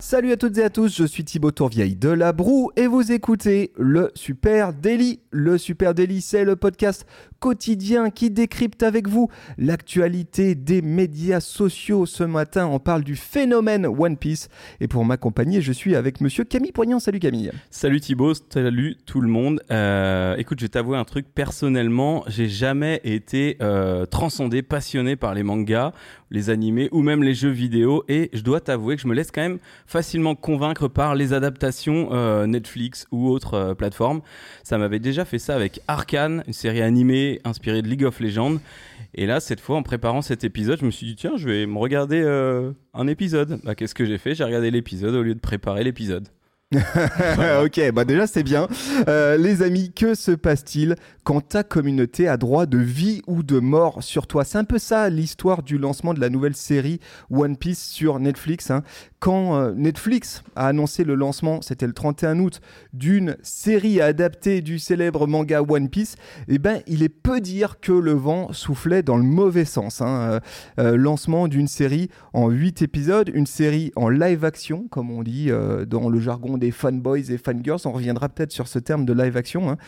Salut à toutes et à tous, je suis Thibaut Tourvieille de La Broue et vous écoutez le Super Daily. Le Super Daily, c'est le podcast quotidien qui décrypte avec vous l'actualité des médias sociaux. Ce matin, on parle du phénomène One Piece et pour m'accompagner, je suis avec monsieur Camille Poignant. Salut Camille. Salut Thibaut, salut tout le monde. Euh, écoute, je vais t'avouer un truc, personnellement, j'ai jamais été euh, transcendé, passionné par les mangas, les animés ou même les jeux vidéo et je dois t'avouer que je me laisse quand même facilement convaincre par les adaptations euh, Netflix ou autres euh, plateformes. Ça m'avait déjà fait ça avec Arkane, une série animée inspirée de League of Legends. Et là, cette fois, en préparant cet épisode, je me suis dit, tiens, je vais me regarder euh, un épisode. Bah, qu'est-ce que j'ai fait? J'ai regardé l'épisode au lieu de préparer l'épisode. ok, bah déjà c'est bien. Les amis, que se passe-t-il quand ta communauté a droit de vie ou de mort sur toi? C'est un peu ça l'histoire du lancement de la nouvelle série One Piece sur Netflix. hein. Quand euh, Netflix a annoncé le lancement, c'était le 31 août, d'une série adaptée du célèbre manga One Piece, eh ben il est peu dire que le vent soufflait dans le mauvais sens. hein. Euh, euh, lancement d'une série en 8 épisodes, une série en live action, comme on dit dans le jargon des fanboys et fangirls. On reviendra peut-être sur ce terme de live action. hein.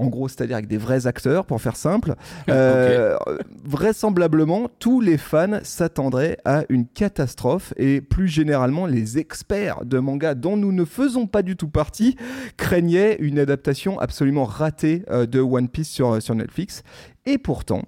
En gros, c'est-à-dire avec des vrais acteurs, pour faire simple. Euh, Vraisemblablement, tous les fans s'attendraient à une catastrophe et plus généralement, les experts de manga dont nous ne faisons pas du tout partie craignaient une adaptation absolument ratée euh, de One Piece sur, sur Netflix. Et pourtant,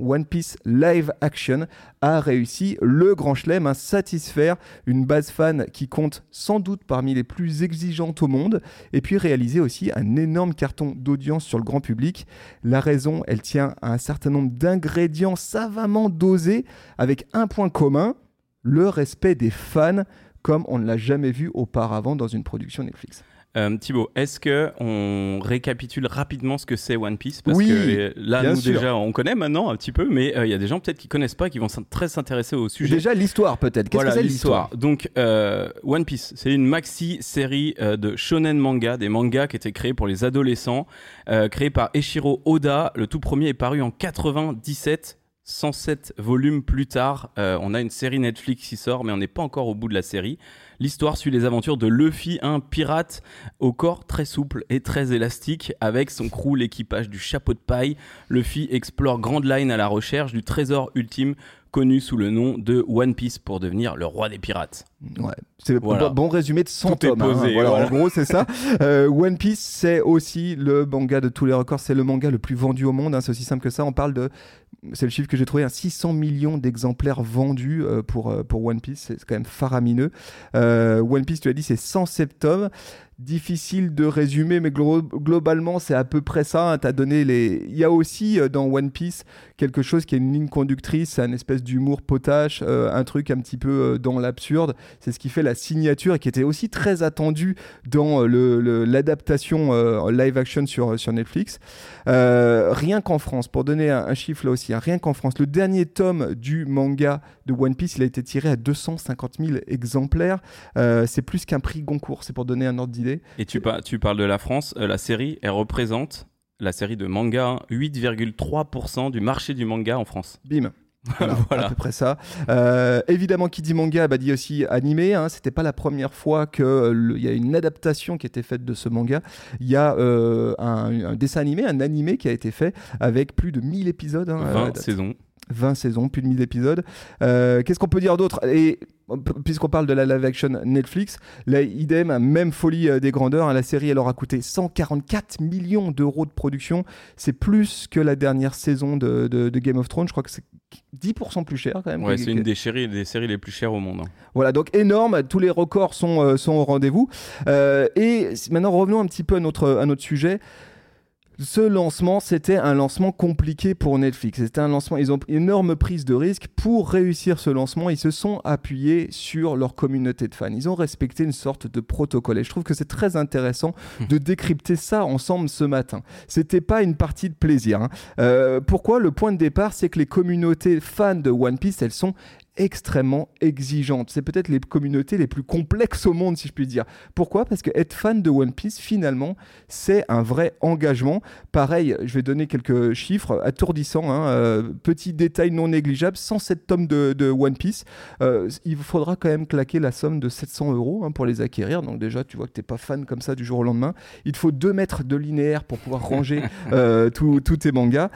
One Piece Live Action a réussi le grand chelem à satisfaire une base fan qui compte sans doute parmi les plus exigeantes au monde, et puis réaliser aussi un énorme carton d'audience sur le grand public. La raison, elle tient à un certain nombre d'ingrédients savamment dosés, avec un point commun, le respect des fans, comme on ne l'a jamais vu auparavant dans une production Netflix. Euh, Thibaut, est-ce que on récapitule rapidement ce que c'est One Piece? Parce Oui, que euh, là, nous sûr. déjà, on connaît maintenant un petit peu, mais euh, il y a des gens peut-être qui connaissent pas, qui vont très s'intéresser au sujet. Déjà, l'histoire peut-être. Qu'est-ce Voilà que c'est l'histoire? Donc, euh, One Piece, c'est une maxi série de shonen manga, des mangas qui étaient créés pour les adolescents, créés par Eshiro Oda. Le tout premier est paru en 97. 107 volumes plus tard, on a une série Netflix qui sort, mais on n'est pas encore au bout de la série. L'histoire suit les aventures de Luffy, un pirate au corps très souple et très élastique. Avec son crew, l'équipage du chapeau de paille, Luffy explore Grand Line à la recherche du trésor ultime connu sous le nom de One Piece pour devenir le roi des pirates. Ouais, c'est Voilà. bon, résumé de 100 Tout est tomes. hein. posé, Voilà, voilà. En gros, c'est ça. Euh, One Piece, c'est aussi le manga de tous les records. C'est le manga le plus vendu au monde. hein. C'est aussi simple que ça. On parle de, c'est le chiffre que j'ai trouvé, hein, 600 millions d'exemplaires vendus euh, pour, euh, pour One Piece. C'est quand même faramineux. Euh, One Piece, tu as dit, c'est 107 tomes. Difficile de résumer, mais glo- globalement, c'est à peu près ça. As donné les. Il y a aussi euh, dans One Piece quelque chose qui est une ligne conductrice, un espèce d'humour potache, euh, un truc un petit peu euh, dans l'absurde. C'est ce qui fait la signature et qui était aussi très attendu dans euh, le- le- l'adaptation live action sur, sur Netflix. Rien qu'en France, pour donner un, chiffre là aussi, hein, rien qu'en France, le dernier tome du manga de One Piece, il a été tiré à 250 000 exemplaires. C'est plus qu'un prix Goncourt, c'est pour donner un ordre Et tu, par- tu parles de la France, euh, la série, elle représente, la série de manga, hein, 8,3% du marché du manga en France. Bim. Voilà, Voilà. à peu près ça. Euh, évidemment, qui dit manga, bah, dit aussi animé. Hein. C'était pas la première fois qu'il y a une adaptation qui était faite de ce manga. Il y a euh, un, un dessin animé, un animé qui a été fait avec plus de 1000 épisodes. hein, 20 euh, saisons. 20 saisons, plus de 1000 épisodes. Euh, Qu'est-ce qu'on peut dire d'autre? Et puisqu'on parle de la live action Netflix, là, idem, même folie euh, des grandeurs, hein, la série elle aura coûté 144 millions d'euros de production. C'est plus que la dernière saison de, de- de Game of Thrones. Je crois que c'est 10% plus cher quand même. Ouais, c'est une des séries, des séries les plus chères au monde. hein. voilà, donc énorme, tous les records sont, euh, sont au rendez-vous. Euh, et maintenant, revenons un petit peu à notre, à notre sujet. Ce lancement, c'était un lancement compliqué pour Netflix. C'était un lancement, ils ont une énorme prise de risque. Pour réussir ce lancement, ils se sont appuyés sur leur communauté de fans. Ils ont respecté une sorte de protocole. Et je trouve que c'est très intéressant de décrypter ça ensemble ce matin. C'était pas une partie de plaisir. hein. Euh, pourquoi? Le point de départ, c'est que les communautés fans de One Piece, elles sont extrêmement exigeantes. C'est peut-être les communautés les plus complexes au monde, si je puis dire. Pourquoi? Parce que être fan de One Piece, finalement, c'est un vrai engagement. Pareil, je vais donner quelques chiffres attourdissants. Hein, euh, petit détail non négligeable 107 tomes de, de One Piece. Euh, il faudra quand même claquer la somme de 700 euros hein, pour les acquérir. Donc, déjà, tu vois que tu n'es pas fan comme ça du jour au lendemain. Il te faut 2 mètres de linéaire pour pouvoir ranger euh, tous tes mangas.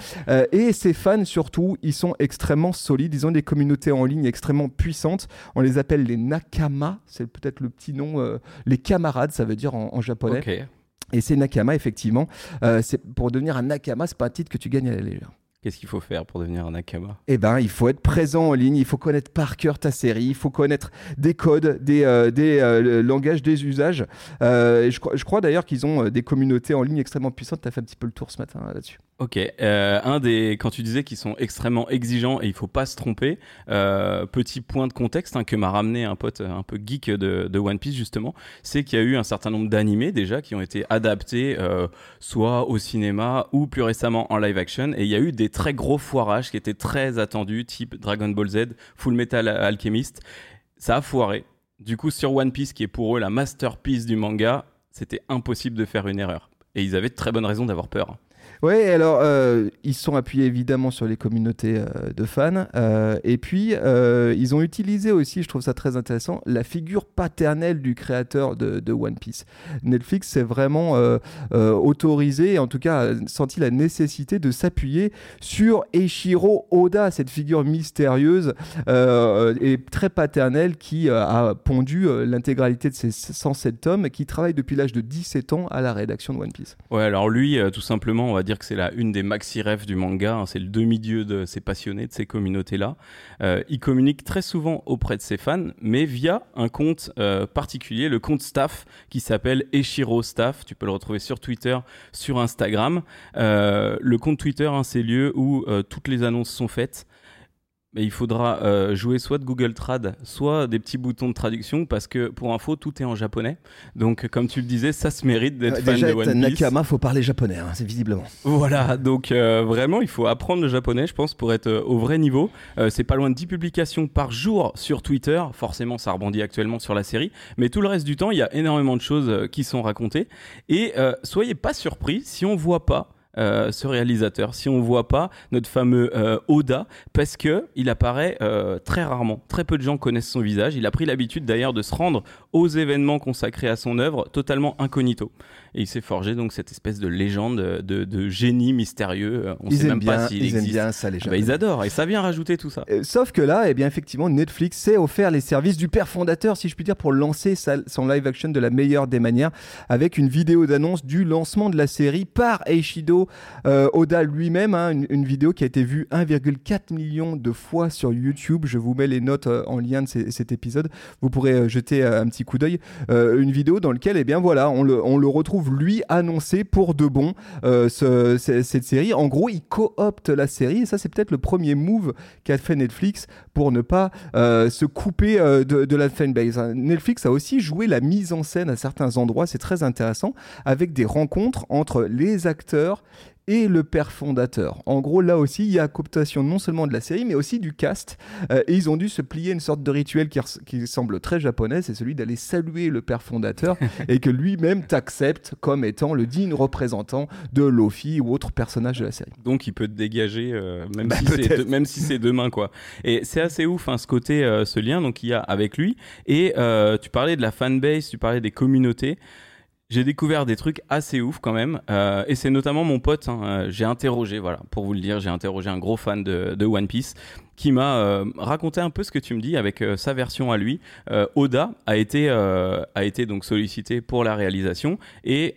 et ces fans, surtout, ils sont extrêmement solides. Ils ont des communautés en ligne extrêmement puissantes. On les appelle les nakama, c'est peut-être le petit nom, euh, les camarades, ça veut dire en, japonais. Et c'est nakama, effectivement. Euh, c'est pour devenir un nakama, c'est pas un titre que tu gagnes à la légère. Qu'est-ce qu'il faut faire pour devenir un Nakama? Eh ben, il faut être présent en ligne, il faut connaître par cœur ta série, il faut connaître des codes, des, euh, des langages, des usages. je, je, crois d'ailleurs qu'ils ont des communautés en ligne extrêmement puissantes. Tu as fait un petit peu le tour ce matin là-dessus. Ok, euh, un des quand tu disais qu'ils sont extrêmement exigeants et il faut pas se tromper. Euh, petit point de contexte hein, que m'a ramené un pote un peu geek de, One Piece justement, c'est qu'il y a eu un certain nombre d'animés déjà qui ont été adaptés euh, soit au cinéma ou plus récemment en live action et il y a eu des très gros foirages qui étaient très attendus, type Dragon Ball Z, Full Metal Alchemist. Ça a foiré. Du coup sur One Piece qui est pour eux la masterpiece du manga, c'était impossible de faire une erreur et ils avaient de très bonnes raisons d'avoir peur. Oui, alors euh, ils sont appuyés évidemment sur les communautés euh, de fans. Euh, et puis ils ont utilisé aussi, je trouve ça très intéressant, la figure paternelle du créateur de, One Piece. Netflix s'est vraiment autorisé, en tout cas senti la nécessité de s'appuyer sur Eiichiro Oda, cette figure mystérieuse et très paternelle qui a pondu l'intégralité de ses 107 tomes, qui travaille depuis l'âge de 17 ans à la rédaction de One Piece. Ouais, alors lui, tout simplement, on va dire que c'est la une des maxi rêves du manga. Hein. c'est le demi-dieu de ces passionnés, de ces communautés-là. Euh, il communique très souvent auprès de ses fans, mais via un compte euh, particulier, le compte staff qui s'appelle Eshiro Staff. Tu peux le retrouver sur Twitter, sur Instagram. Euh, le compte Twitter, hein, c'est lieu où toutes les annonces sont faites il faudra euh, jouer soit de Google Trad, soit des petits boutons de traduction, parce que pour info, tout est en japonais. Donc, comme tu le disais, ça se mérite d'être euh, fan de One Piece. Nakama, faut parler japonais, hein, c'est visiblement. Voilà, donc euh, vraiment, il faut apprendre le japonais, je pense, pour être au vrai niveau. c'est pas loin de 10 publications par jour sur Twitter. Forcément, ça rebondit actuellement sur la série, mais tout le reste du temps, il y a énormément de choses qui sont racontées. Et soyez pas surpris si on voit pas euh, ce réalisateur, si on voit pas notre fameux euh, Oda, parce que il apparaît euh, très rarement. Très peu de gens connaissent son visage. Il a pris l'habitude d'ailleurs de se rendre aux événements consacrés à son œuvre totalement incognito. Et il s'est forgé donc cette espèce de légende, de, génie mystérieux. On ils sait même bien, pas s'il existe. Aiment bien ça, les ah bah, ils adorent et ça vient rajouter tout ça. sauf que là, eh bien effectivement, Netflix s'est offert les services du père fondateur, si je puis dire, pour lancer son live action de la meilleure des manières, avec une vidéo d'annonce du lancement de la série par Eishido euh, Oda lui-même, hein, une, vidéo qui a été vue 1,4 million de fois sur YouTube. Je vous mets les notes euh, en lien de cet épisode. Vous pourrez euh, jeter un petit coup d'œil. une vidéo dans laquelle, eh bien voilà, on le, on le retrouve lui annoncé pour de bon cette série. En gros, il coopte la série et ça, c'est peut-être le premier move qu'a fait Netflix pour ne pas se couper de, de, la fanbase. Netflix a aussi joué la mise en scène à certains endroits, c'est très intéressant, avec des rencontres entre les acteurs et le père fondateur. En gros, là aussi, il y a cooptation non seulement de la série, mais aussi du cast. Euh, et ils ont dû se plier une sorte de rituel qui, qui semble très japonais, c'est celui d'aller saluer le père fondateur et que lui-même t'accepte comme étant le digne représentant de Lofi ou autre personnage de la série. Donc il peut te dégager, euh, même, bah, si c'est demain, quoi. Et c'est assez ouf, hein, ce côté, euh, ce lien donc il y a avec lui. Et tu parlais de la fanbase, tu parlais des communautés j'ai découvert des trucs assez ouf quand même. Euh, et c'est notamment mon pote, hein, euh, j'ai interrogé, voilà, pour vous le dire, j'ai interrogé un gros fan de, One Piece qui m'a euh, raconté un peu ce que tu me dis avec sa version à lui. Oda a été, a été donc sollicité pour la réalisation et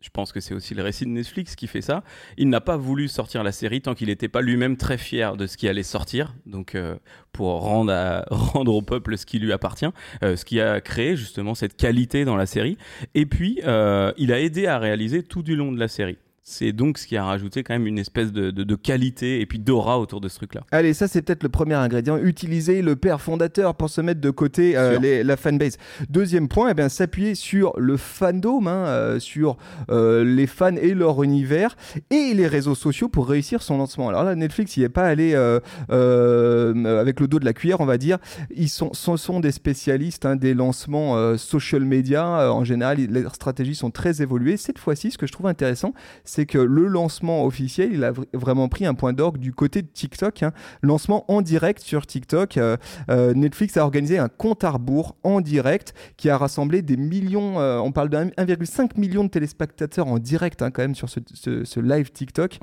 je pense que c'est aussi le récit de Netflix qui fait ça. Il n'a pas voulu sortir la série tant qu'il n'était pas lui-même très fier de ce qui allait sortir, donc euh, pour rendre, au peuple ce qui lui appartient, euh, ce qui a créé justement cette qualité dans la série. Et puis, euh, il a aidé à réaliser tout du long de la série. C'est donc ce qui a rajouté quand même une espèce de, de, qualité et puis d'aura autour de ce truc-là. Allez, ça c'est peut-être le premier ingrédient. Utiliser le père fondateur pour se mettre de côté euh, les, la fanbase. Deuxième point, eh bien s'appuyer sur le fandom, hein, euh, sur euh, les fans et leur univers et les réseaux sociaux pour réussir son lancement. Alors là, Netflix, il n'est pas allé avec le dos de la cuillère, on va dire. Ils sont, sont, sont des spécialistes hein, des lancements social media. en général, leurs stratégies sont très évoluées. Cette fois-ci, ce que je trouve intéressant, c'est que le lancement officiel, il a vraiment pris un point d'orgue du côté de TikTok. Hein. Lancement en direct sur TikTok. Euh, euh, Netflix a organisé un compte à rebours en direct qui a rassemblé des millions, euh, on parle de 1,5 million de téléspectateurs en direct hein, quand même sur ce, live TikTok,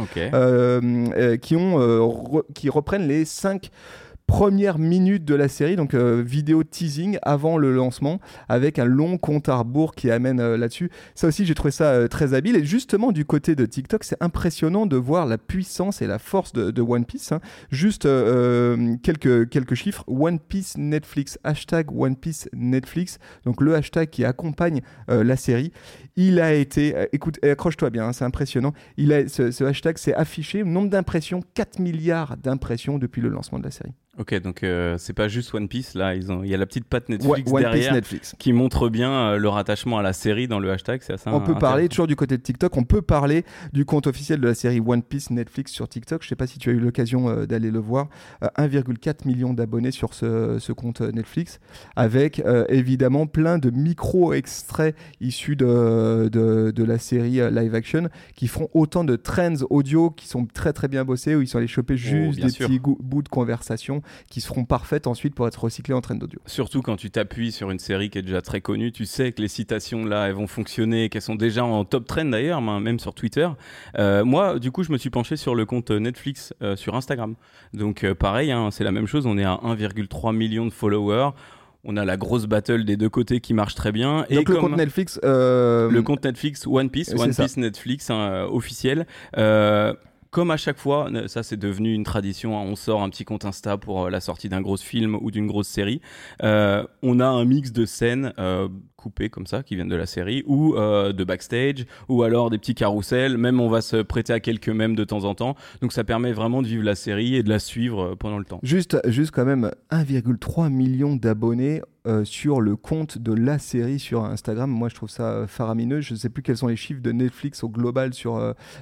qui, ont, qui reprennent les 5 première minute de la série, donc euh, vidéo teasing avant le lancement, avec un long compte à rebours qui amène euh, là-dessus. Ça aussi, j'ai trouvé ça euh, très habile. Et justement, du côté de TikTok, c'est impressionnant de voir la puissance et la force de, One Piece. Hein. Juste quelques, quelques chiffres. One Piece Netflix, hashtag One Piece Netflix, donc le hashtag qui accompagne la série. Il a été, écoute, accroche-toi bien, hein, c'est impressionnant. Il a, ce, ce hashtag s'est affiché, nombre d'impressions, 4 milliards d'impressions depuis le lancement de la série. Ok, donc euh, c'est pas juste One Piece là, ils ont, il y a la petite patte Netflix derrière qui montre bien euh, leur attachement à la série dans le hashtag. C'est assez. On peut parler toujours du côté de TikTok. On peut parler du compte officiel de la série One Piece Netflix sur TikTok. Je sais pas si tu as eu l'occasion euh, d'aller le voir. 1,4 million d'abonnés sur ce, ce, compte Netflix, avec évidemment plein de micro extraits issus de, de, de, la série live action qui feront autant de trends audio qui sont très très bien bossés où ils sont allés choper oh, juste des petits bouts de conversation qui seront parfaites ensuite pour être recyclées en train d'audio. Surtout quand tu t'appuies sur une série qui est déjà très connue, tu sais que les citations là, elles vont fonctionner, qu'elles sont déjà en top trend d'ailleurs, même sur Twitter. Euh, moi, du coup, je me suis penché sur le compte Netflix euh, sur Instagram. Donc euh, pareil, hein, c'est la même chose, on est à 1,3 million de followers on a la grosse battle des deux côtés qui marche très bien. Donc le compte Netflix, le compte Netflix One Piece, One Piece Netflix hein, officiel comme à chaque fois, ça c'est devenu une tradition, hein, on sort un petit compte Insta pour euh, la sortie d'un gros film ou d'une grosse série. Euh, on a un mix de scènes euh, coupées comme ça, qui viennent de la série, ou de backstage, ou alors des petits carousels. Même on va se prêter à quelques mèmes de temps en temps. Donc ça permet vraiment de vivre la série et de la suivre pendant le temps. Juste, juste quand même 1,3 million d'abonnés euh, sur le compte de la série sur Instagram. Moi, je trouve ça euh, faramineux. Je ne sais plus quels sont les chiffres de Netflix au global sur,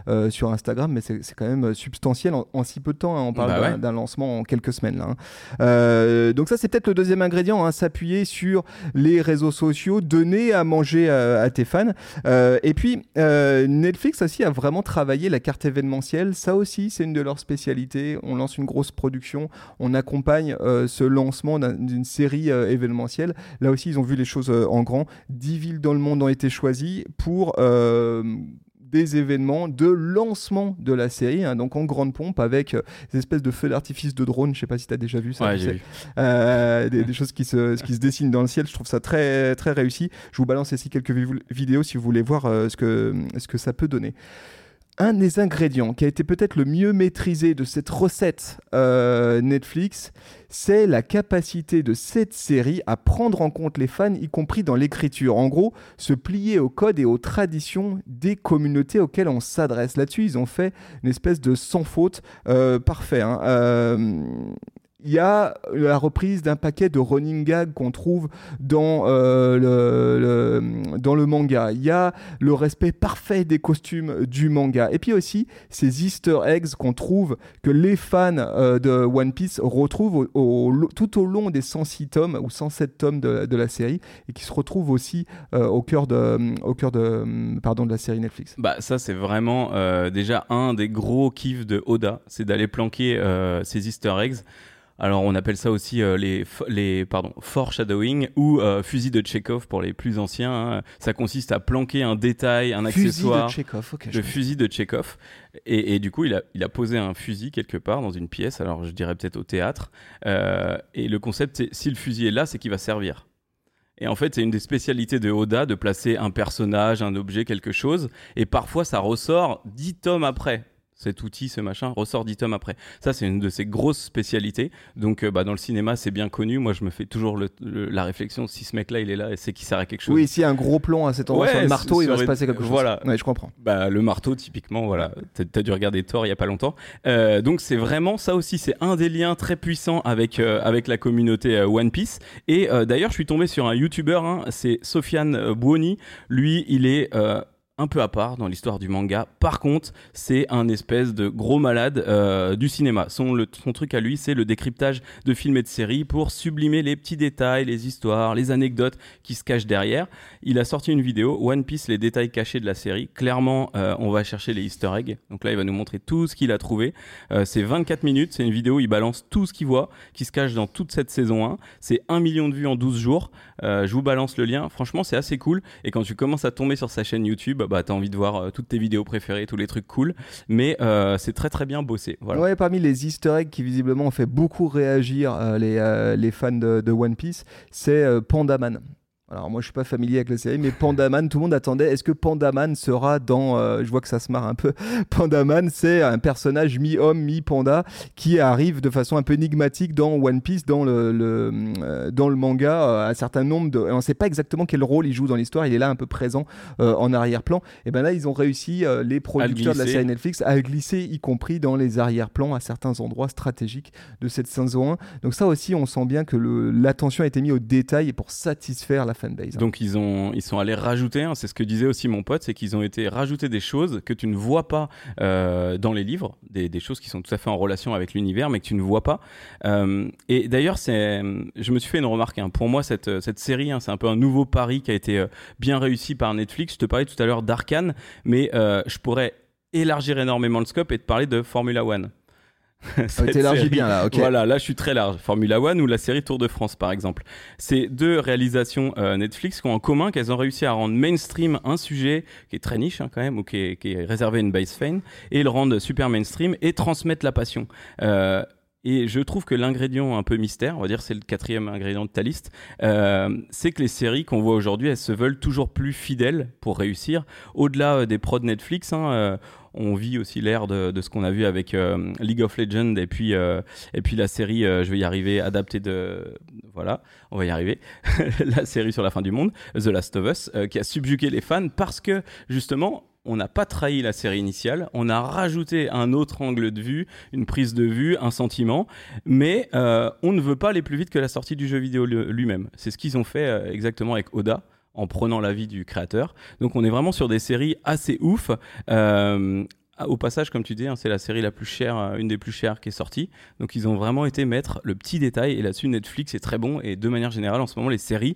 euh, sur Instagram, mais c'est quand même substantiel en, si peu de temps. Hein. On parle bah d'un lancement en quelques semaines. Là, hein. donc ça, c'est peut-être le deuxième ingrédient, hein, s'appuyer sur les réseaux sociaux, donner à manger à, tes fans. et puis, Netflix aussi a vraiment travaillé la carte événementielle. Ça aussi, c'est une de leurs spécialités. On lance une grosse production, on accompagne ce lancement d'une série événementielle Là aussi, ils ont vu les choses euh, en grand. 10 villes dans le monde ont été choisies pour euh, des événements de lancement de la série, hein, donc en grande pompe avec euh, des espèces de feux d'artifice de drone. Je sais pas si tu as déjà vu ça. des, choses qui se, qui se dessinent dans le ciel. Je trouve ça très, très réussi. Je vous balance ici quelques vidéos si vous voulez voir ce, que, ce que ça peut donner un des ingrédients qui a été peut-être le mieux maîtrisé de cette recette euh, Netflix, c'est la capacité de cette série à prendre en compte les fans, y compris dans l'écriture. En gros, se plier au code et aux traditions des communautés auxquelles on s'adresse. Là-dessus, ils ont fait une espèce de sans faute euh, parfait. Hein. Euh, il y a la reprise d'un paquet de running gags qu'on trouve dans, euh, le, dans le manga. Il y a le respect parfait des costumes du manga. Et puis aussi ces easter eggs qu'on trouve, que les fans euh, de One Piece retrouvent tout au long des 106 tomes ou 107 tomes de, la série et qui se retrouvent aussi euh, au cœur, de, au cœur de, pardon, de la série Netflix. Bah, ça, c'est vraiment déjà un des gros kiffs de Oda, c'est d'aller planquer ces easter eggs. Alors on appelle ça aussi euh, les, les pardon, foreshadowing ou euh, fusil de Chekhov pour les plus anciens. Hein. Ça consiste à planquer un détail, un accessoire. Fusil de Chekhov. Le fusil de Chekhov. Et, et, du coup, il a, il a posé un fusil quelque part dans une pièce, alors je dirais peut-être au théâtre. Euh, et le concept, c'est si le fusil est là, c'est qu'il va servir. Et en fait, c'est une des spécialités de Oda de placer un personnage, un objet, quelque chose. Et parfois, ça ressort dix tomes après cet outil, ce machin, ressort 10 tomes après. Ça, c'est une de ses grosses spécialités. Donc, euh, bah, dans le cinéma, c'est bien connu. Moi, je me fais toujours la réflexion si ce mec-là, il est là, c'est qu'il sert à quelque chose. Oui, s'il y a un gros plan à cet endroit sur le marteau, il va se passer quelque chose. Voilà. Ouais, je comprends. Bah, le marteau, typiquement, voilà. T'as as dû regarder Thor il y a pas longtemps. Euh, donc, c'est vraiment ça aussi. C'est un des liens très puissants avec, euh, avec la communauté One Piece. Et d'ailleurs, je suis tombé sur un YouTuber, hein, c'est Sofiane Buoni. Lui, il est un peu à part dans l'histoire du manga. Par contre, c'est un espèce de gros malade euh, du cinéma. Son, truc à lui, c'est le décryptage de films et de séries pour sublimer les petits détails, les histoires, les anecdotes qui se cachent derrière. Il a sorti une vidéo, One Piece, les détails cachés de la série. Clairement, euh, on va chercher les easter eggs. Donc là, il va nous montrer tout ce qu'il a trouvé. Euh, c'est 24 minutes, c'est une vidéo, il balance tout ce qu'il voit, qui se cache dans toute cette saison 1. C'est 1 million de vues en 12 jours. je vous balance le lien. Franchement, c'est assez cool. Et quand tu commences à tomber sur sa chaîne YouTube, bah, t'as envie de voir euh, toutes tes vidéos préférées, tous les trucs cool. Mais euh, c'est très très bien bossé. Voilà. Parmi les easter eggs qui visiblement ont fait beaucoup réagir euh, les, fans de One Piece, c'est Pandaman. Alors moi je suis pas familier avec la série, mais Pandaman, tout le monde attendait. Est-ce que Pandaman sera dans euh, Je vois que ça se marre un peu. Pandaman, c'est un personnage mi-homme, mi-panda qui arrive de façon un peu énigmatique dans One Piece, dans le, euh, dans le manga, euh, un certain nombre de. On ne sait pas exactement quel rôle il joue dans l'histoire. Il est là un peu présent en arrière-plan. Et ben là ils ont réussi les producteurs de la série Netflix à glisser, y compris dans les arrière-plans à certains endroits stratégiques de cette saison 1. Donc ça aussi, on sent bien que l'attention a été mise au détail pour satisfaire la Hein. Donc ils, ont, ils sont allés rajouter, hein, c'est ce que disait aussi mon pote, c'est qu'ils ont été rajouter des choses que tu ne vois pas euh, dans les livres, des, choses qui sont tout à fait en relation avec l'univers, mais que tu ne vois pas. Euh, et d'ailleurs, je me suis fait une remarque. Hein. Pour moi, cette, cette série, c'est un peu un nouveau pari qui a été euh, bien réussi par Netflix. Je te parlais tout à l'heure d'Arkane, mais je pourrais élargir énormément le scope et te parler de Formula One. Ah, élargi bien là, ok. Voilà, là je suis très large. Formula One ou la série Tour de France par exemple. C'est deux réalisations euh, Netflix qui ont en commun qu'elles ont réussi à rendre mainstream un sujet qui est très niche hein, quand même ou qui est, réservé à une base fan et le rendre super mainstream et transmettre la passion. Euh, et je trouve que l'ingrédient un peu mystère, on va dire c'est le quatrième ingrédient de ta liste, euh, c'est que les séries qu'on voit aujourd'hui, elles se veulent toujours plus fidèles pour réussir. Au-delà des prods Netflix, hein, on vit aussi l'ère de, ce qu'on a vu avec euh, League of Legends et puis, euh, et puis la série, euh, je vais y arriver, adaptée de. Voilà, on va y arriver. la série sur la fin du monde, The Last of Us, qui a subjugué les fans parce que justement, on n'a pas trahi la série initiale, on a rajouté un autre angle de vue, une prise de vue, un sentiment, mais on ne veut pas aller plus vite que la sortie du jeu vidéo lui-même. C'est ce qu'ils ont fait exactement avec Oda en prenant l'avis du créateur. Donc on est vraiment sur des séries assez ouf. Euh, au passage, comme tu dis, hein, c'est la série la plus chère, euh, une des plus chères qui est sortie. Donc ils ont vraiment été mettre le petit détail. Et là-dessus, Netflix est très bon. Et de manière générale, en ce moment, les séries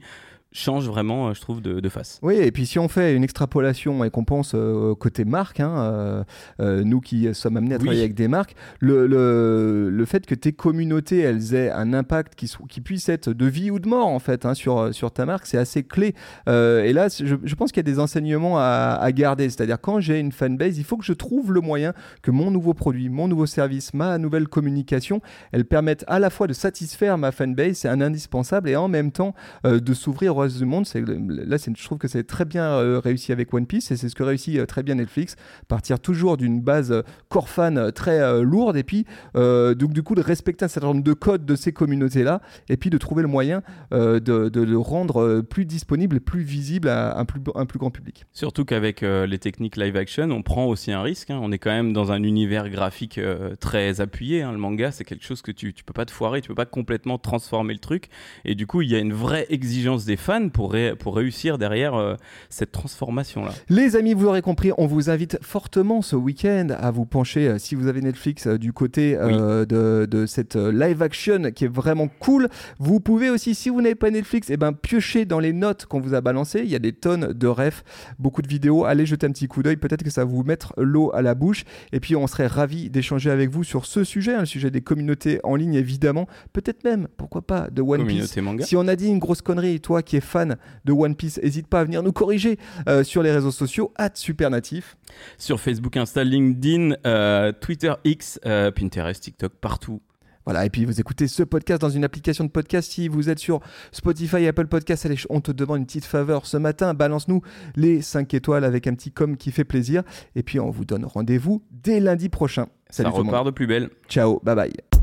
change vraiment, euh, je trouve, de, face. Oui, et puis si on fait une extrapolation et qu'on pense euh, côté marque, hein, euh, nous qui sommes amenés à travailler avec des marques, le, le, le, fait que tes communautés, elles aient un impact qui, qui puisse être de vie ou de mort, en fait, hein, sur, sur ta marque, c'est assez clé. et là, je, je pense qu'il y a des enseignements à, à garder. C'est-à-dire, quand j'ai une fanbase, il faut que je trouve le moyen que mon nouveau produit, mon nouveau service, ma nouvelle communication, elles permettent à la fois de satisfaire ma fanbase, c'est un indispensable, et en même temps de s'ouvrir du monde. Là, je trouve que c'est très bien euh, réussi avec One Piece et c'est ce que réussit euh, très bien Netflix. Partir toujours d'une base euh, core fan très lourde et puis donc, du coup de respecter un certain nombre de codes de ces communautés-là et puis de trouver le moyen de, le rendre plus disponible plus visible à un plus, un plus grand public. Surtout qu'avec les techniques live action, on prend aussi un risque. Hein. On est quand même dans un univers graphique très appuyé. Hein. Le manga, c'est quelque chose que tu, tu peux pas te foirer, tu peux pas complètement transformer le truc. Et du coup, il y a une vraie exigence des fans pour, pour réussir derrière euh, cette transformation-là. Les amis, vous aurez compris, on vous invite fortement ce week-end à vous pencher, euh, si vous avez Netflix, euh, du côté de, de, cette live action qui est vraiment cool. Vous pouvez aussi, si vous n'avez pas Netflix, et eh ben, piocher dans les notes qu'on vous a balancées. Il y a des tonnes de refs, beaucoup de vidéos. Allez jeter un petit coup d'œil, peut-être que ça va vous mettre l'eau à la bouche. Et puis, on serait ravis d'échanger avec vous sur ce sujet, hein, le sujet des communautés en ligne, évidemment. Peut-être même, pourquoi pas, de One Piece. Si on a dit une grosse connerie, toi qui es fan de One Piece, n'hésite pas à venir nous corriger euh, sur les réseaux sociaux, at Supernatif. Sur Facebook, Insta, LinkedIn, euh, Twitter, X, euh, Pinterest, TikTok, partout. Voilà, et puis vous écoutez ce podcast dans une application de podcast. Si vous êtes sur Spotify, Apple Podcast, allez, on te demande une petite faveur ce matin. Balance-nous les 5 étoiles avec un petit com qui fait plaisir. Et puis on vous donne rendez-vous dès lundi prochain. Salut Ça repart de plus belle. Ciao, bye bye.